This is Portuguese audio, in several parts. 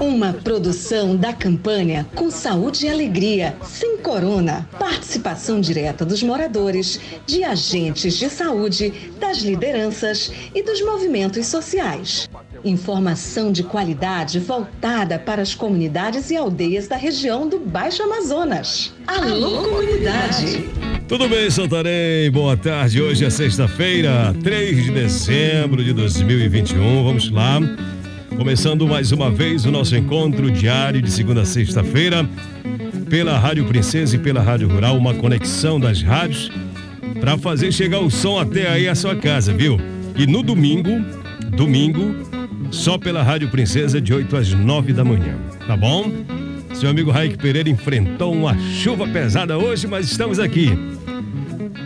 Uma produção da campanha Com Saúde e Alegria, sem corona. Participação direta dos moradores, de agentes de saúde, das lideranças e dos movimentos sociais. Informação de qualidade voltada para as comunidades e aldeias da região do Baixo Amazonas. Alô, comunidade! Tudo bem, Santarém? Boa tarde. Hoje é sexta-feira, 3 de dezembro de 2021. Vamos lá. Começando mais uma vez o nosso encontro diário de segunda a sexta-feira pela Rádio Princesa e pela Rádio Rural, uma conexão das rádios para fazer chegar o som até aí a sua casa, viu? E no domingo, domingo, só pela Rádio Princesa de 8 às 9 da manhã, tá bom? Seu amigo Raik Pereira enfrentou uma chuva pesada hoje, mas estamos aqui.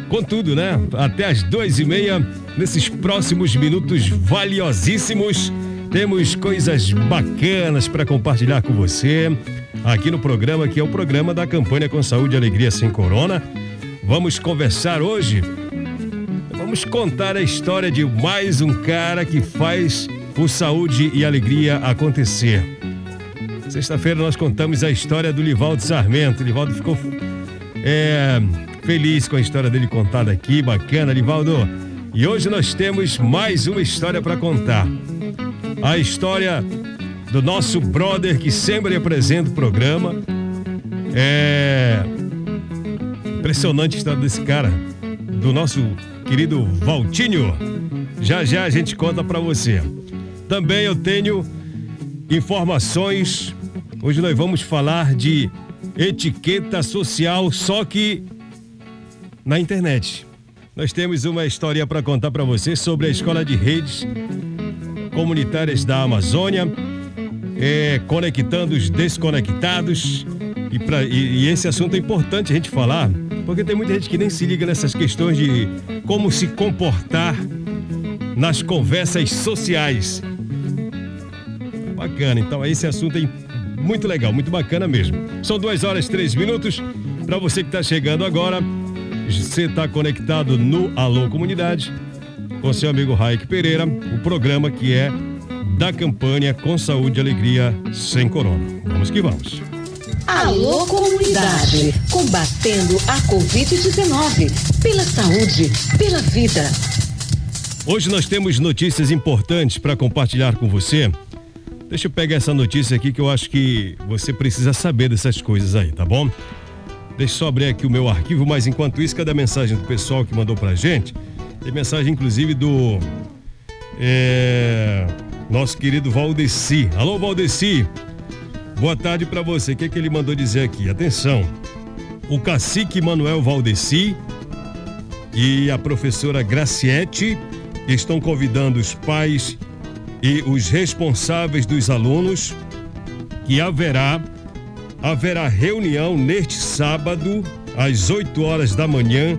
Contudo, né? Até às duas e meia, nesses próximos minutos valiosíssimos, temos coisas bacanas para compartilhar com você aqui no programa, que é o programa da campanha com saúde e alegria sem corona. Vamos conversar hoje. Vamos contar a história de mais um cara que faz o saúde e alegria acontecer. Sexta-feira nós contamos a história do Livaldo Sarmento. O Livaldo ficou é, feliz com a história dele contada aqui, bacana, Livaldo. E hoje nós temos mais uma história para contar. A história do nosso brother que sempre apresenta o programa. É impressionante a história desse cara, do nosso querido Valtinho. Já já a gente conta para você. Também eu tenho informações. Hoje nós vamos falar de etiqueta social, só que na internet. Nós temos uma história para contar para você sobre a escola de redes comunitárias da Amazônia, é, conectando os desconectados. E, pra, e, e esse assunto é importante a gente falar, porque tem muita gente que nem se liga nessas questões de como se comportar nas conversas sociais. Bacana, então esse assunto é muito legal, muito bacana mesmo. São duas horas três minutos. Para você que está chegando agora, você está conectado no Alô Comunidade com seu amigo Raik Pereira, o programa que é da campanha Com Saúde e Alegria Sem Corona. Vamos que vamos. Alô Comunidade, combatendo a Covid-19, pela saúde, pela vida. Hoje nós temos notícias importantes para compartilhar com você. Deixa eu pegar essa notícia aqui que eu acho que você precisa saber dessas coisas aí, tá bom? Deixa eu só abrir aqui o meu arquivo, mas enquanto isso, cadê a mensagem do pessoal que mandou pra gente? Tem mensagem, inclusive, do é, nosso querido Valdeci. Alô, Valdeci. Boa tarde para você. O que, é que ele mandou dizer aqui? Atenção. O cacique Manuel Valdeci e a professora Graciete estão convidando os pais e os responsáveis dos alunos que haverá haverá reunião neste sábado às 8 horas da manhã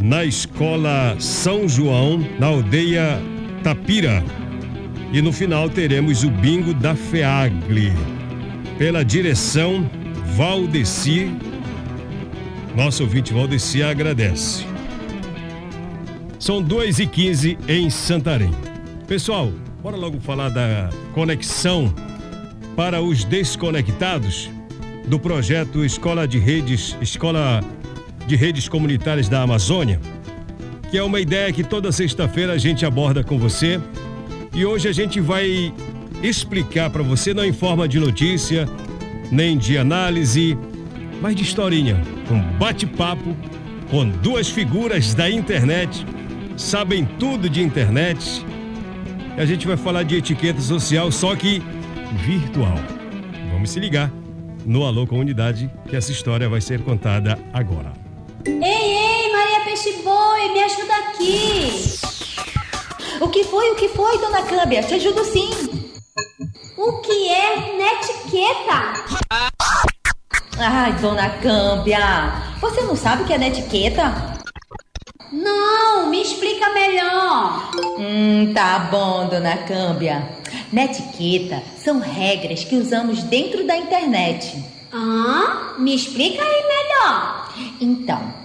na escola São João, na aldeia Tapira. E no final teremos o bingo da FEAGLE, pela direção Valdeci. Nosso ouvinte Valdeci agradece. São 2 e 15 em Santarém. Pessoal, bora logo falar da conexão para os desconectados do projeto Escola de Redes, Escola de Redes Comunitárias da Amazônia, que é uma ideia que toda sexta-feira a gente aborda com você. E hoje a gente vai explicar para você, não em forma de notícia, nem de análise, mas de historinha. Um bate-papo com duas figuras da internet, sabem tudo de internet. E a gente vai falar de etiqueta social, só que virtual. Vamos se ligar no Alô Comunidade, que essa história vai ser contada agora. Ei, ei, Maria Peixe Boi, me ajuda aqui. O que foi, o que foi, dona Câmbia? Te ajudo sim. O que é netiqueta? Ai, dona Câmbia, você não sabe o que é netiqueta? Não, me explica melhor. Hum, tá bom, dona Câmbia. Netiqueta são regras que usamos dentro da internet. Ah, me explica aí melhor. Então,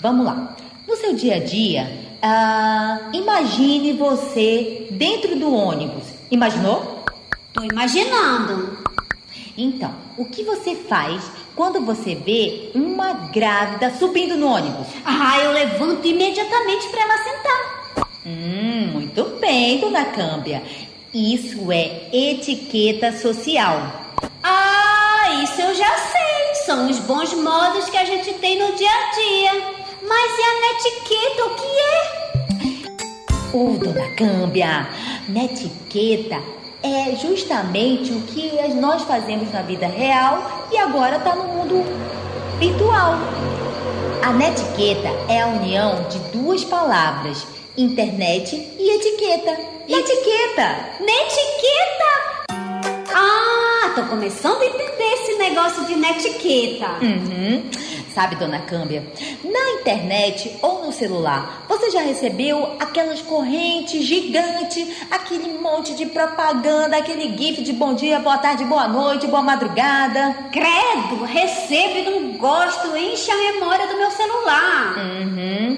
vamos lá. No seu dia a dia, ah, imagine você dentro do ônibus. Imaginou? Tô imaginando. Então, o que você faz quando você vê uma grávida subindo no ônibus? Ah, eu levanto imediatamente para ela sentar. Hum, muito bem, dona Câmbia. Isso é etiqueta social. Ah, isso eu já sei. São os bons modos que a gente tem no dia a dia. Mas e a netiqueta, o que é? Ô, oh, dona Câmbia, netiqueta é justamente o que nós fazemos na vida real e agora está no mundo virtual. A netiqueta é a união de duas palavras, internet e etiqueta. Netiqueta! Netiqueta! Ah, tô começando a entender esse negócio de netiqueta. Uhum. Sabe, dona Câmbia, na internet ou no celular, você já recebeu aquelas correntes gigantes, aquele monte de propaganda, aquele gif de bom dia, boa tarde, boa noite, boa madrugada? Credo, recebo e não gosto, enche a memória do meu celular. Uhum.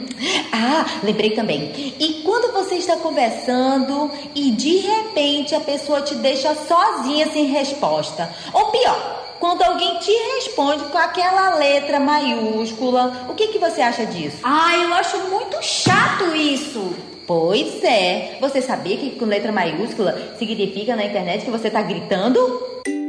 Ah, lembrei também. E quando você está conversando e de repente a pessoa te deixa sozinha sem resposta? Ou pior, quando alguém te responde com aquela letra maiúscula. O que, que você acha disso? Ah, eu acho muito chato isso. Pois é. Você sabia que com letra maiúscula significa na internet que você está gritando?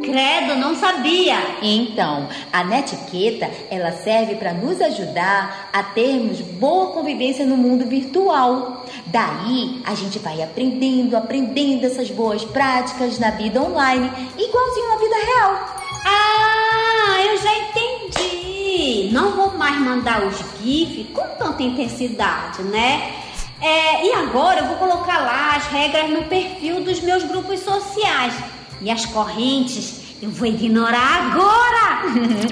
Credo, não sabia. Então, a netiqueta, ela serve para nos ajudar a termos boa convivência no mundo virtual. Daí, a gente vai aprendendo, aprendendo essas boas práticas na vida online, igualzinho na vida real. Ah, eu já entendi. Não vou mais mandar os GIFs com tanta intensidade, né? É, e agora eu vou colocar lá as regras no perfil dos meus grupos sociais. E as correntes eu vou ignorar agora!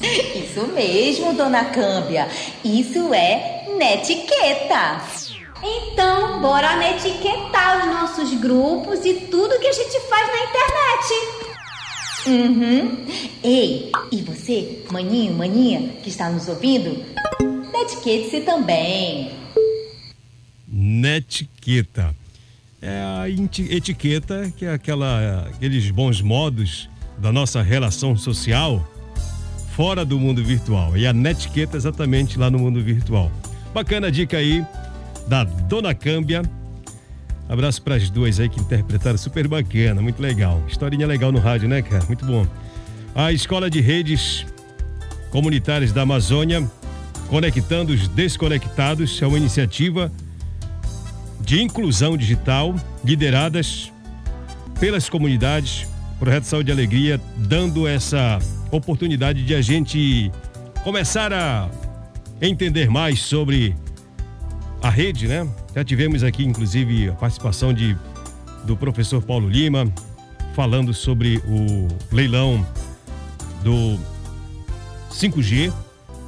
Isso mesmo, dona Câmbia. Isso é netiqueta. Então, bora netiquetar os nossos grupos e tudo que a gente faz na internet. Uhum. Ei, e você, maninho, maninha, que está nos ouvindo? Netiquete-se também. Netiqueta. É a etiqueta, que é aquela, aqueles bons modos da nossa relação social fora do mundo virtual. E a netiqueta exatamente lá no mundo virtual. Bacana dica aí da Dona Câmbia Abraço para as duas aí que interpretaram super bacana, muito legal. Historinha legal no rádio, né, cara? Muito bom. A Escola de Redes Comunitárias da Amazônia, Conectando os Desconectados, é uma iniciativa de inclusão digital lideradas pelas comunidades, Projeto Saúde e Alegria, dando essa oportunidade de a gente começar a entender mais sobre a rede, né? Já tivemos aqui, inclusive, a participação de, do professor Paulo Lima, falando sobre o leilão do 5G.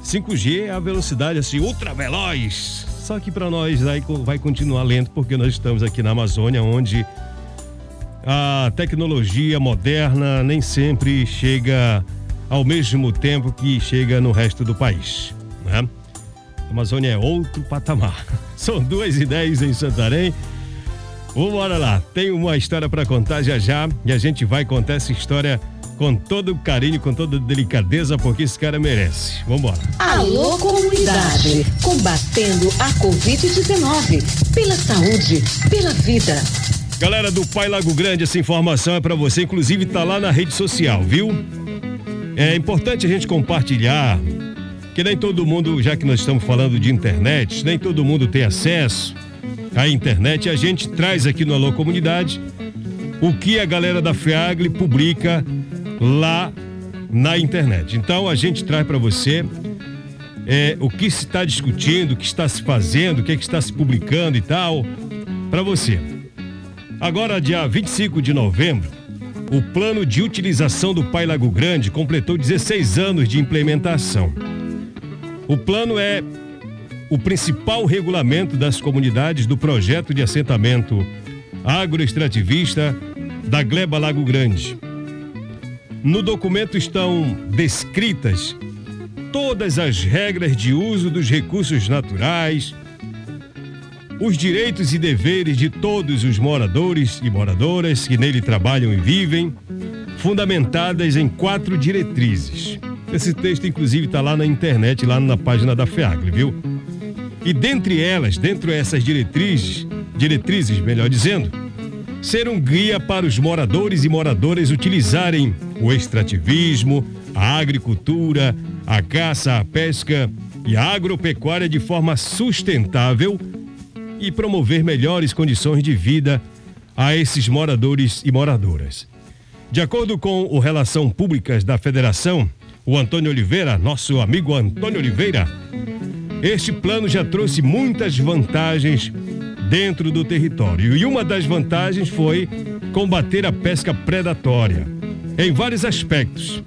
5G é a velocidade assim ultra veloz. Só que para nós aí vai continuar lento porque nós estamos aqui na Amazônia, onde a tecnologia moderna nem sempre chega ao mesmo tempo que chega no resto do país, né? Amazônia é outro patamar. São duas ideias em Santarém. Vamos lá, tem uma história para contar já já e a gente vai contar essa história com todo carinho, com toda delicadeza, porque esse cara merece. Vambora. Alô, comunidade, combatendo a Covid-19, pela saúde, pela vida. Galera do Pai Lago Grande, essa informação é para você, inclusive tá lá na rede social, viu? É importante a gente compartilhar que nem todo mundo, já que nós estamos falando de internet, nem todo mundo tem acesso à internet. A gente traz aqui no Alô Comunidade o que a galera da FEAGLE publica lá na internet. Então a gente traz para você é, o que se está discutindo, o que está se fazendo, o que, é que está se publicando e tal, para você. Agora, dia 25 de novembro, o plano de utilização do Pai Lago Grande completou 16 anos de implementação. O plano é o principal regulamento das comunidades do projeto de assentamento agroextrativista da Gleba Lago Grande. No documento estão descritas todas as regras de uso dos recursos naturais, os direitos e deveres de todos os moradores e moradoras que nele trabalham e vivem, fundamentadas em quatro diretrizes. Esse texto, inclusive, está lá na internet, lá na página da FEAGRE, viu? E dentre elas, dentro dessas diretrizes, diretrizes, melhor dizendo, ser um guia para os moradores e moradoras utilizarem o extrativismo, a agricultura, a caça, a pesca e a agropecuária de forma sustentável e promover melhores condições de vida a esses moradores e moradoras. De acordo com o Relação Públicas da Federação, o Antônio Oliveira, nosso amigo Antônio Oliveira, este plano já trouxe muitas vantagens dentro do território e uma das vantagens foi combater a pesca predatória em vários aspectos.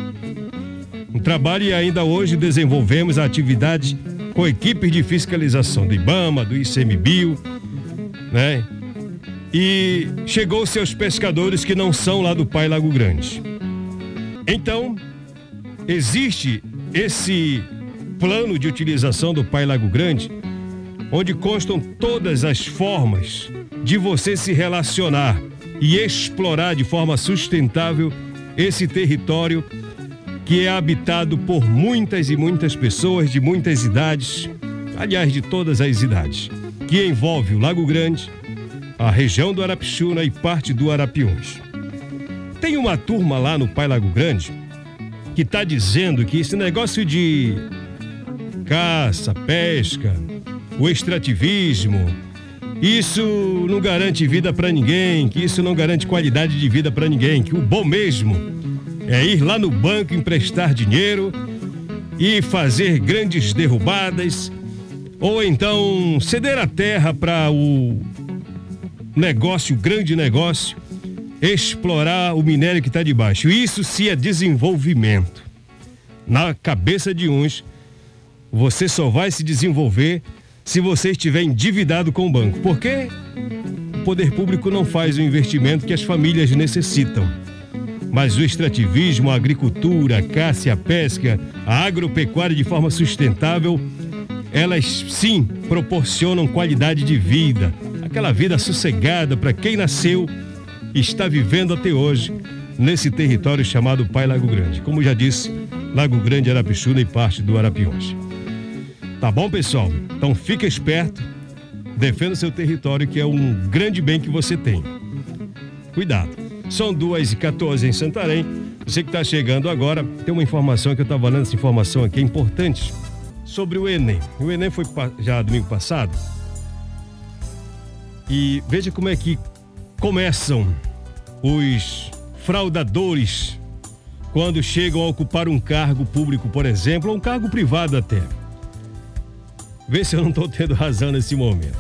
No trabalho e ainda hoje desenvolvemos a atividade com equipes de fiscalização do IBAMA, do ICMBio, né? E chegou-se aos pescadores que não são lá do Pai Lago Grande. Então, existe esse plano de utilização do Pai Lago Grande, onde constam todas as formas de você se relacionar e explorar de forma sustentável esse território que é habitado por muitas e muitas pessoas de muitas idades, aliás, de todas as idades, que envolve o Lago Grande, a região do Arapixuna e parte do Arapiuns. Tem uma turma lá no Pai Lago Grande que está dizendo que esse negócio de caça, pesca, o extrativismo, isso não garante vida para ninguém, que isso não garante qualidade de vida para ninguém, que o bom mesmo é ir lá no banco emprestar dinheiro e fazer grandes derrubadas, ou então ceder a terra para o negócio, grande negócio, explorar o minério que está debaixo. Isso se é desenvolvimento. Na cabeça de uns, você só vai se desenvolver se você estiver endividado com o banco. Porque o poder público não faz o investimento que as famílias necessitam. Mas o extrativismo, a agricultura, a caça, a pesca, a agropecuária de forma sustentável, elas sim proporcionam qualidade de vida, aquela vida sossegada para quem nasceu está vivendo até hoje nesse território chamado Pai Lago Grande. Como já disse, Lago Grande, Arapixuna e parte do Arapiões. Tá bom, pessoal? Então fica esperto, defenda seu território que é um grande bem que você tem. Cuidado. São duas e 14 em Santarém. Você que está chegando agora, tem uma informação que eu estava lendo, essa informação aqui é importante, sobre o Enem. O Enem foi já domingo passado. E veja como é que começam os fraudadores quando chegam a ocupar um cargo público, por exemplo, ou um cargo privado até. Vê se eu não estou tendo razão nesse momento.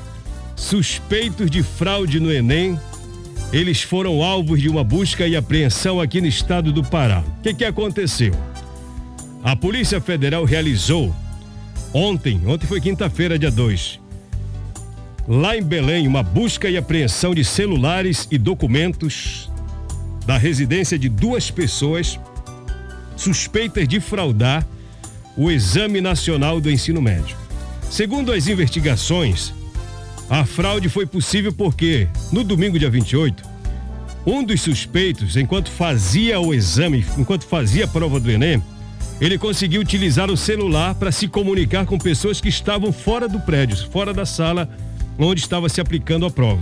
Suspeitos de fraude no Enem eles foram alvos de uma busca e apreensão aqui no estado do Pará. O que, que aconteceu? A Polícia Federal realizou ontem, ontem foi quinta-feira, dia 2, lá em Belém, uma busca e apreensão de celulares e documentos da residência de duas pessoas suspeitas de fraudar o Exame Nacional do Ensino Médio. Segundo as investigações, a fraude foi possível porque, no domingo, dia 28, um dos suspeitos, enquanto fazia o exame, enquanto fazia a prova do Enem, ele conseguiu utilizar o celular para se comunicar com pessoas que estavam fora do prédio, fora da sala onde estava se aplicando a prova.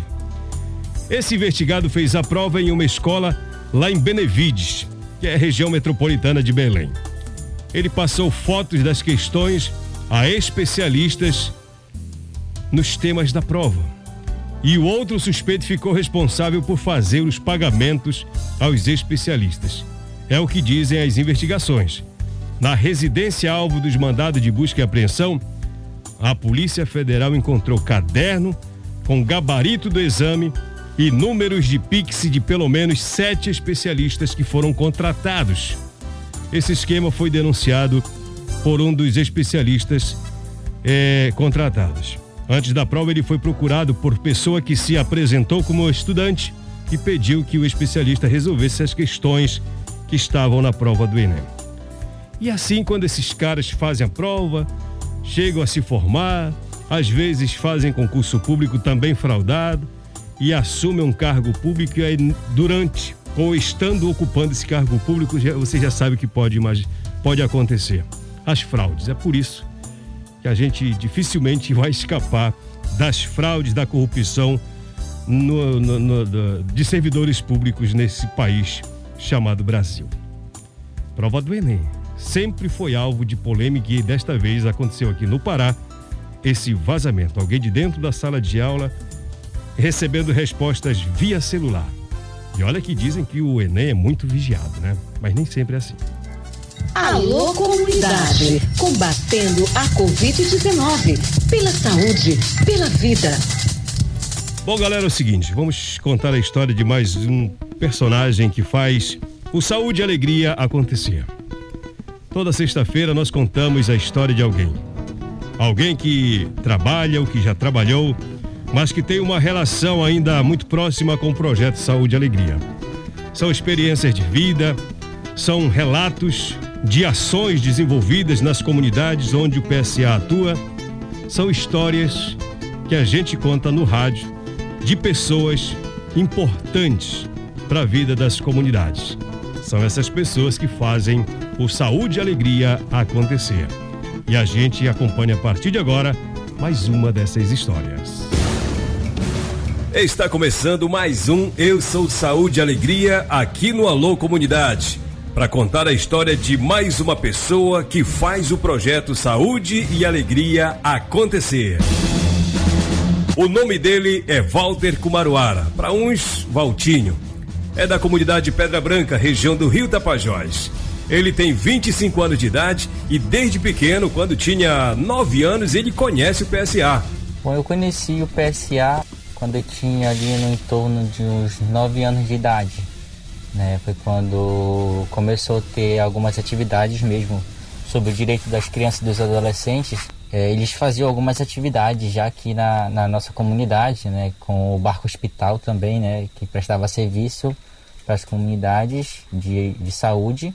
Esse investigado fez a prova em uma escola lá em Benevides, que é a região metropolitana de Belém. Ele passou fotos das questões a especialistas nos temas da prova. E o outro suspeito ficou responsável por fazer os pagamentos aos especialistas. É o que dizem as investigações. Na residência alvo dos mandados de busca e apreensão, a Polícia Federal encontrou caderno com gabarito do exame e números de Pix de pelo menos sete especialistas que foram contratados. Esse esquema foi denunciado por um dos especialistas é, contratados. Antes da prova, ele foi procurado por pessoa que se apresentou como estudante e pediu que o especialista resolvesse as questões que estavam na prova do Enem. E assim, quando esses caras fazem a prova, chegam a se formar, às vezes fazem concurso público também fraudado e assumem um cargo público e aí durante ou estando ocupando esse cargo público, você já sabe que pode, pode acontecer. As fraudes. É por isso que a gente dificilmente vai escapar das fraudes, da corrupção no, no, no, de servidores públicos nesse país chamado Brasil. Prova do Enem. Sempre foi alvo de polêmica e desta vez aconteceu aqui no Pará esse vazamento. Alguém de dentro da sala de aula recebendo respostas via celular. E olha que dizem que o Enem é muito vigiado, né? Mas nem sempre é assim. Alô, comunidade! Combatendo a Covid-19. Pela saúde, pela vida. Bom, galera, é o seguinte: vamos contar a história de mais um personagem que faz o Saúde e Alegria acontecer. Toda sexta-feira nós contamos a história de alguém. Alguém que trabalha ou que já trabalhou, mas que tem uma relação ainda muito próxima com o projeto Saúde e Alegria. São experiências de vida, são relatos de ações desenvolvidas nas comunidades onde o PSA atua, são histórias que a gente conta no rádio de pessoas importantes para a vida das comunidades. São essas pessoas que fazem o Saúde e Alegria acontecer. E a gente acompanha a partir de agora mais uma dessas histórias. Está começando mais um Eu Sou Saúde e Alegria aqui no Alô Comunidade para contar a história de mais uma pessoa que faz o projeto Saúde e Alegria acontecer. O nome dele é Walter Kumaruara, para uns, Valtinho. É da comunidade Pedra Branca, região do Rio Tapajós. Ele tem 25 anos de idade e desde pequeno, quando tinha 9 anos, ele conhece o PSA. Bom, eu conheci o PSA quando eu tinha ali no entorno de uns 9 anos de idade né? Foi quando começou a ter algumas atividades mesmo sobre o direito das crianças e dos adolescentes. É, eles faziam algumas atividades já aqui na, na nossa comunidade, né? Com o barco hospital também, né? Que prestava serviço para as comunidades de, de saúde.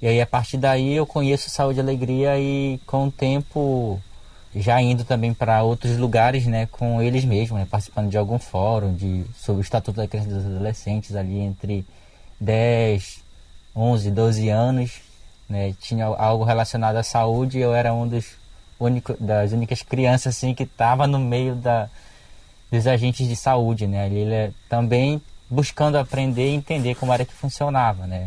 E aí a partir daí eu conheço Saúde e Alegria e com o tempo já indo também para outros lugares, né, com eles mesmos, né, participando de algum fórum de sobre o estatuto da criança e dos adolescentes ali entre 10, 11, 12 anos, né? Tinha algo relacionado à saúde, eu era um dos único, das únicas crianças assim que estava no meio da, dos agentes de saúde, né? Ele é também buscando aprender e entender como era que funcionava, né?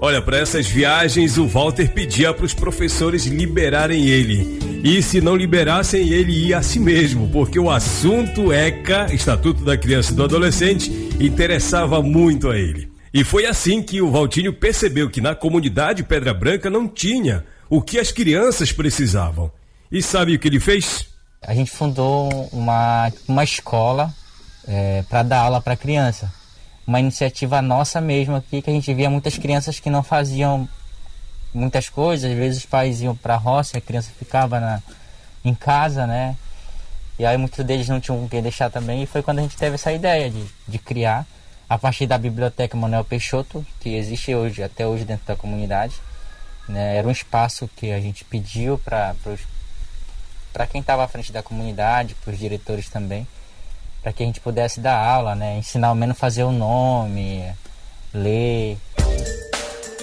Olha, para essas viagens o Walter pedia para os professores liberarem ele. E se não liberassem, ele ia a si mesmo, porque o assunto ECA, Estatuto da Criança e do Adolescente, interessava muito a ele. E foi assim que o Valtinho percebeu que na comunidade Pedra Branca não tinha o que as crianças precisavam. E sabe o que ele fez? A gente fundou uma, uma escola é, para dar aula para criança. Uma iniciativa nossa mesmo aqui, que a gente via muitas crianças que não faziam muitas coisas. Às vezes os pais iam para a roça, a criança ficava na, em casa, né? E aí muitos deles não tinham quem deixar também. E foi quando a gente teve essa ideia de, de criar, a partir da Biblioteca Manuel Peixoto, que existe hoje, até hoje dentro da comunidade. Né? Era um espaço que a gente pediu para quem estava à frente da comunidade, para os diretores também, para que a gente pudesse dar aula, né? ensinar ao menos fazer o nome, ler.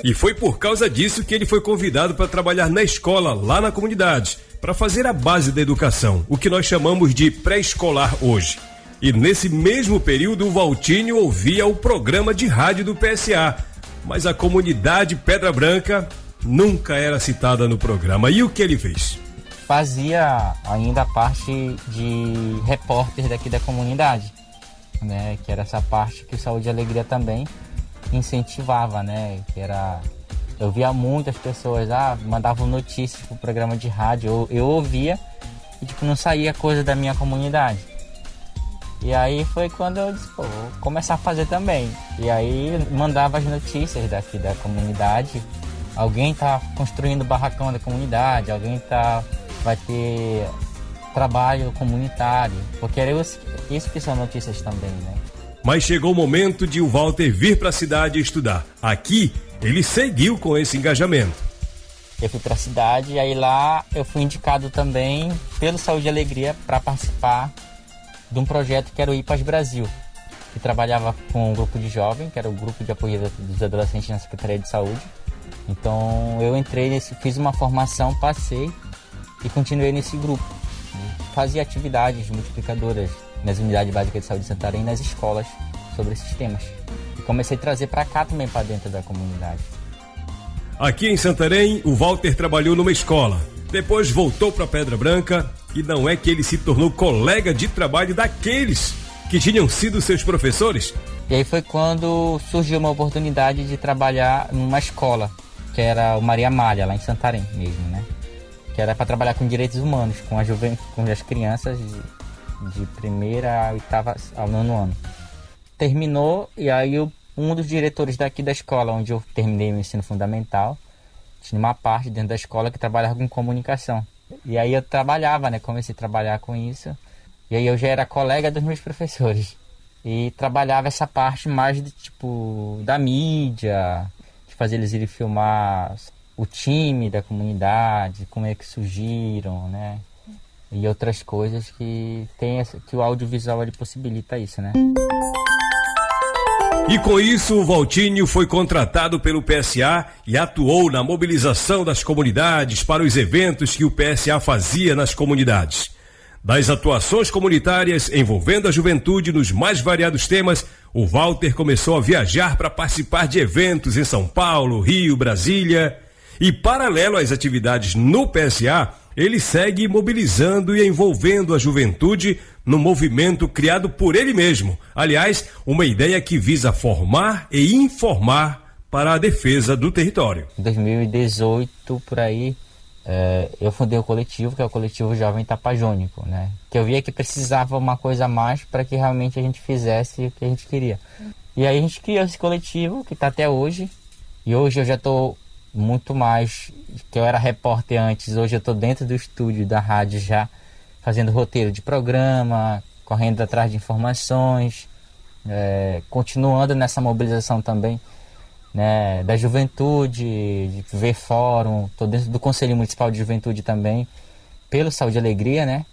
E foi por causa disso que ele foi convidado para trabalhar na escola, lá na comunidade, para fazer a base da educação, o que nós chamamos de pré-escolar hoje. E nesse mesmo período, o Valtinho ouvia o programa de rádio do PSA, mas a comunidade Pedra Branca nunca era citada no programa. E o que ele fez? Fazia ainda parte de repórter daqui da comunidade, né? Que era essa parte que o Saúde e Alegria também incentivava, né? Que era eu via muitas pessoas ah, mandavam notícias pro programa de rádio, eu, eu ouvia e tipo não saía coisa da minha comunidade. E aí foi quando eu disse, pô, vou começar a fazer também. E aí mandava as notícias daqui da comunidade. Alguém tá construindo barracão da comunidade, alguém tá vai ter trabalho comunitário, porque era isso que são notícias também, né? Mas chegou o momento de o Walter vir para a cidade estudar. Aqui, ele seguiu com esse engajamento. Eu fui para a cidade e aí lá eu fui indicado também pelo Saúde e Alegria para participar de um projeto que era o IPAS Brasil, que trabalhava com um grupo de jovens, que era o grupo de apoio dos adolescentes na Secretaria de Saúde. Então eu entrei nesse, fiz uma formação, passei e continuei nesse grupo. Fazia atividades multiplicadoras nas unidades básicas de saúde de Santarém nas escolas sobre esses temas. E comecei a trazer para cá também para dentro da comunidade. Aqui em Santarém, o Walter trabalhou numa escola. Depois voltou para Pedra Branca e não é que ele se tornou colega de trabalho daqueles que tinham sido seus professores? E aí foi quando surgiu uma oportunidade de trabalhar numa escola, que era o Maria Malha, lá em Santarém mesmo, né? Que era para trabalhar com direitos humanos, com, a juven... com as crianças de primeira a oitava ao nono ano. Terminou e aí um dos diretores daqui da escola, onde eu terminei o ensino fundamental, tinha uma parte dentro da escola que trabalhava com comunicação. E aí eu trabalhava, né? Comecei a trabalhar com isso. E aí eu já era colega dos meus professores. E trabalhava essa parte mais de tipo da mídia, de fazer eles irem filmar o time da comunidade, como é que surgiram, né? e outras coisas que tem que o audiovisual ele possibilita isso, né? E com isso, o Valtinho foi contratado pelo PSA e atuou na mobilização das comunidades para os eventos que o PSA fazia nas comunidades. Das atuações comunitárias envolvendo a juventude nos mais variados temas, o Walter começou a viajar para participar de eventos em São Paulo, Rio, Brasília. E paralelo às atividades no PSA, ele segue mobilizando e envolvendo a juventude no movimento criado por ele mesmo. Aliás, uma ideia que visa formar e informar para a defesa do território. Em 2018, por aí, é, eu fundei o coletivo, que é o coletivo Jovem Tapajônico, né? Que eu via que precisava uma coisa a mais para que realmente a gente fizesse o que a gente queria. E aí a gente criou esse coletivo, que está até hoje. E hoje eu já estou muito mais que eu era repórter antes, hoje eu estou dentro do estúdio da rádio já fazendo roteiro de programa, correndo atrás de informações, é, continuando nessa mobilização também né, da juventude, de ver fórum, estou dentro do Conselho Municipal de Juventude também, pelo Saúde e Alegria, né?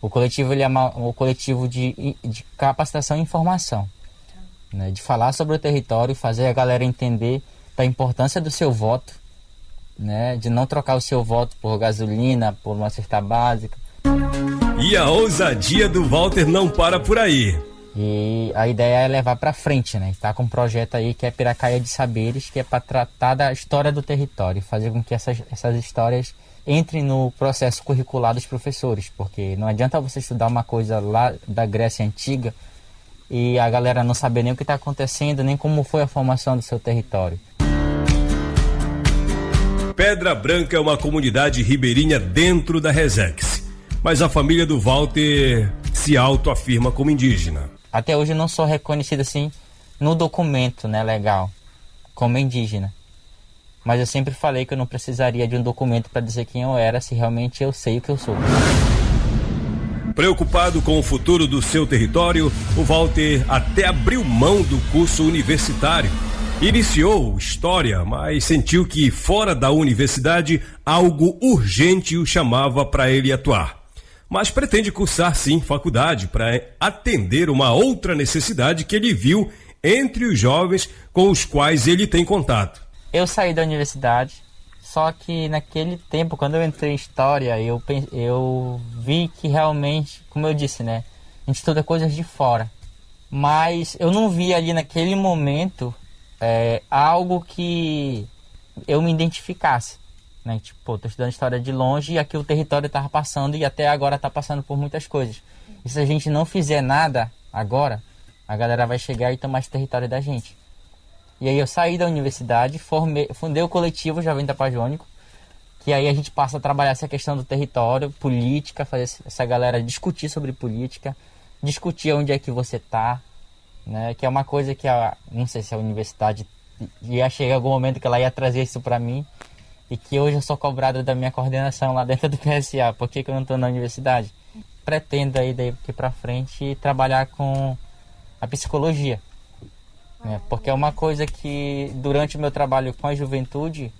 O coletivo ele é um coletivo de, de capacitação e informação, né, de falar sobre o território, fazer a galera entender da importância do seu voto, né? De não trocar o seu voto por gasolina, por uma cesta básica. E a ousadia do Walter não para por aí. E a ideia é levar para frente, né? Está com um projeto aí que é Piracaia de Saberes, que é para tratar da história do território, fazer com que essas, essas histórias entrem no processo curricular dos professores, porque não adianta você estudar uma coisa lá da Grécia Antiga e a galera não saber nem o que está acontecendo, nem como foi a formação do seu território. Pedra Branca é uma comunidade ribeirinha dentro da Resex. Mas a família do Walter se autoafirma como indígena. Até hoje eu não sou reconhecido assim no documento, né, legal, como indígena. Mas eu sempre falei que eu não precisaria de um documento para dizer quem eu era, se realmente eu sei o que eu sou. Preocupado com o futuro do seu território, o Walter até abriu mão do curso universitário Iniciou história, mas sentiu que fora da universidade algo urgente o chamava para ele atuar. Mas pretende cursar sim faculdade para atender uma outra necessidade que ele viu entre os jovens com os quais ele tem contato. Eu saí da universidade, só que naquele tempo, quando eu entrei em história, eu, eu vi que realmente, como eu disse, né? A gente estuda coisas de fora. Mas eu não vi ali naquele momento é, algo que eu me identificasse. Né? Tipo, tô estudando história de longe e aqui o território estava passando e até agora está passando por muitas coisas. E se a gente não fizer nada agora, a galera vai chegar e tomar esse território da gente. E aí eu saí da universidade, formei, fundei o coletivo Jovem Tapajônico, que aí a gente passa a trabalhar essa questão do território, política, fazer essa galera discutir sobre política, discutir onde é que você está né? Que é uma coisa que a, não sei se a universidade ia chegar algum momento que ela ia trazer isso para mim, e que hoje eu sou cobrado da minha coordenação lá dentro do PSA. Por que, que eu não estou na universidade? Pretendo aí daqui para frente trabalhar com a psicologia, né? porque é uma coisa que durante o meu trabalho com a juventude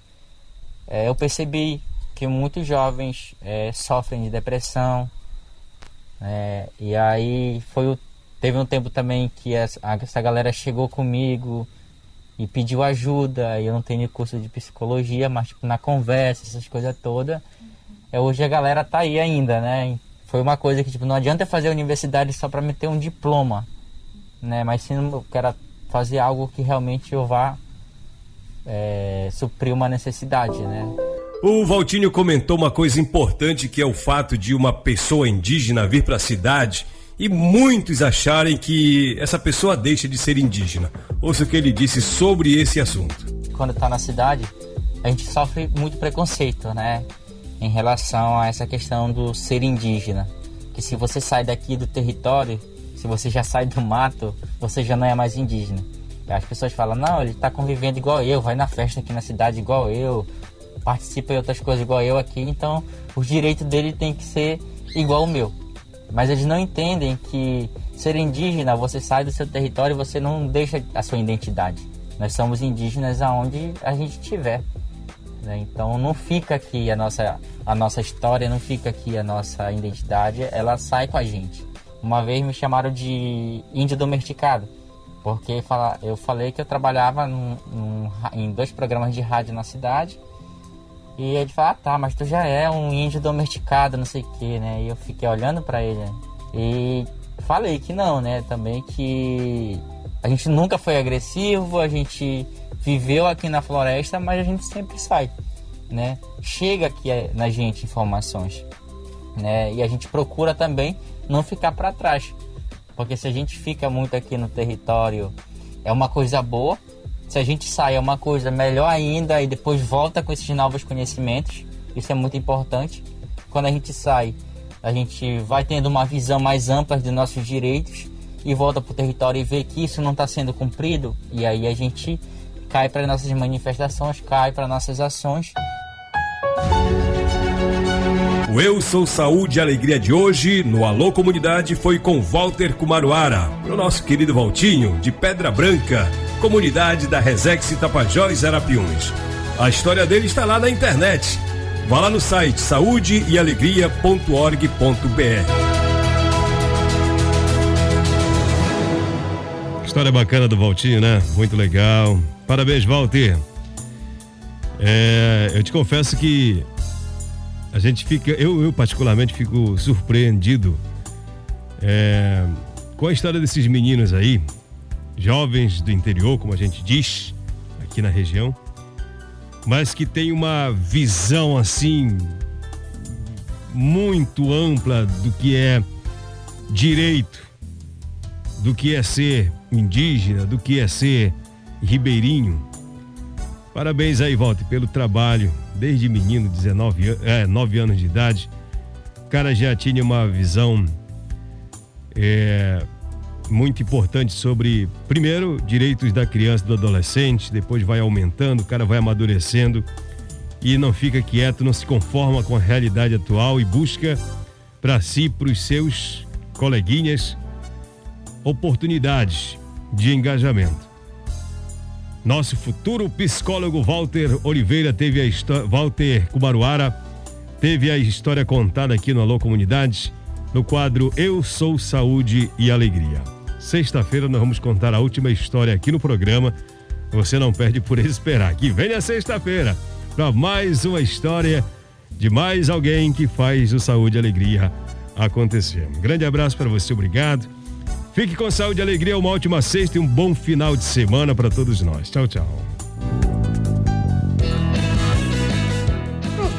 é, eu percebi que muitos jovens é, sofrem de depressão. É, e aí foi o, teve um tempo também que essa, essa galera chegou comigo e pediu ajuda. Eu não tenho curso de psicologia, mas tipo, na conversa, essas coisas todas. É, hoje a galera tá aí ainda, né? Foi uma coisa que tipo, não adianta fazer universidade só para meter um diploma, né? Mas sim eu quero fazer algo que realmente eu vá é, suprir uma necessidade, né? O Valtinho comentou uma coisa importante que é o fato de uma pessoa indígena vir para a cidade e muitos acharem que essa pessoa deixa de ser indígena. Ouça o que ele disse sobre esse assunto. Quando está na cidade, a gente sofre muito preconceito, né? Em relação a essa questão do ser indígena. Que se você sai daqui do território, se você já sai do mato, você já não é mais indígena. As pessoas falam, não, ele está convivendo igual eu, vai na festa aqui na cidade igual eu, participa de outras coisas igual eu aqui, então os direitos dele tem que ser igual o meu. Mas eles não entendem que ser indígena, você sai do seu território e você não deixa a sua identidade. Nós somos indígenas aonde a gente estiver. Né? Então não fica aqui a nossa, a nossa história, não fica aqui a nossa identidade, ela sai com a gente. Uma vez me chamaram de índio domesticado, porque eu falei que eu trabalhava num, num, em dois programas de rádio na cidade e ele fala, ah, tá, mas tu já é um índio domesticado, não sei o que, né? E eu fiquei olhando para ele né? e falei que não, né? Também que a gente nunca foi agressivo, a gente viveu aqui na floresta, mas a gente sempre sai, né? Chega aqui eh, na gente informações, né? E a gente procura também não ficar para trás, porque se a gente fica muito aqui no território, é uma coisa boa, se a gente sai é uma coisa melhor ainda e depois volta com esses novos conhecimentos. Isso é muito importante. Quando a gente sai, a gente vai tendo uma visão mais ampla dos nossos direitos e volta para o território e vê que isso não está sendo cumprido. E aí a gente cai para nossas manifestações, cai para nossas ações. O Eu Sou Saúde e Alegria de hoje, no Alô Comunidade, foi com Walter Kumaruara, o nosso querido Valtinho, de Pedra Branca, comunidade da Resex Tapajós Arapiuns. A história dele está lá na internet. Vá lá no site saudeealegria.org.br. História bacana do Valtinho, né? Muito legal. Parabéns, Walter. É, eu te confesso que a gente fica, eu, eu particularmente fico surpreendido é, com a história desses meninos aí, jovens do interior, como a gente diz, aqui na região, mas que tem uma visão assim muito ampla do que é direito, do que é ser indígena, do que é ser ribeirinho. Parabéns aí, Walter, pelo trabalho, desde menino, 19 é, 9 anos de idade. O cara já tinha uma visão é, muito importante sobre, primeiro, direitos da criança e do adolescente, depois vai aumentando, o cara vai amadurecendo e não fica quieto, não se conforma com a realidade atual e busca para si, para os seus coleguinhas, oportunidades de engajamento. Nosso futuro psicólogo Walter Oliveira teve a história, Walter Kumaruara teve a história contada aqui no Alô Comunidade, no quadro Eu Sou Saúde e Alegria. Sexta-feira nós vamos contar a última história aqui no programa. Você não perde por esperar. Que venha sexta-feira para mais uma história de mais alguém que faz o Saúde e Alegria acontecer. Um grande abraço para você, obrigado. Fique com saúde e alegria, uma ótima sexta e um bom final de semana para todos nós. Tchau, tchau.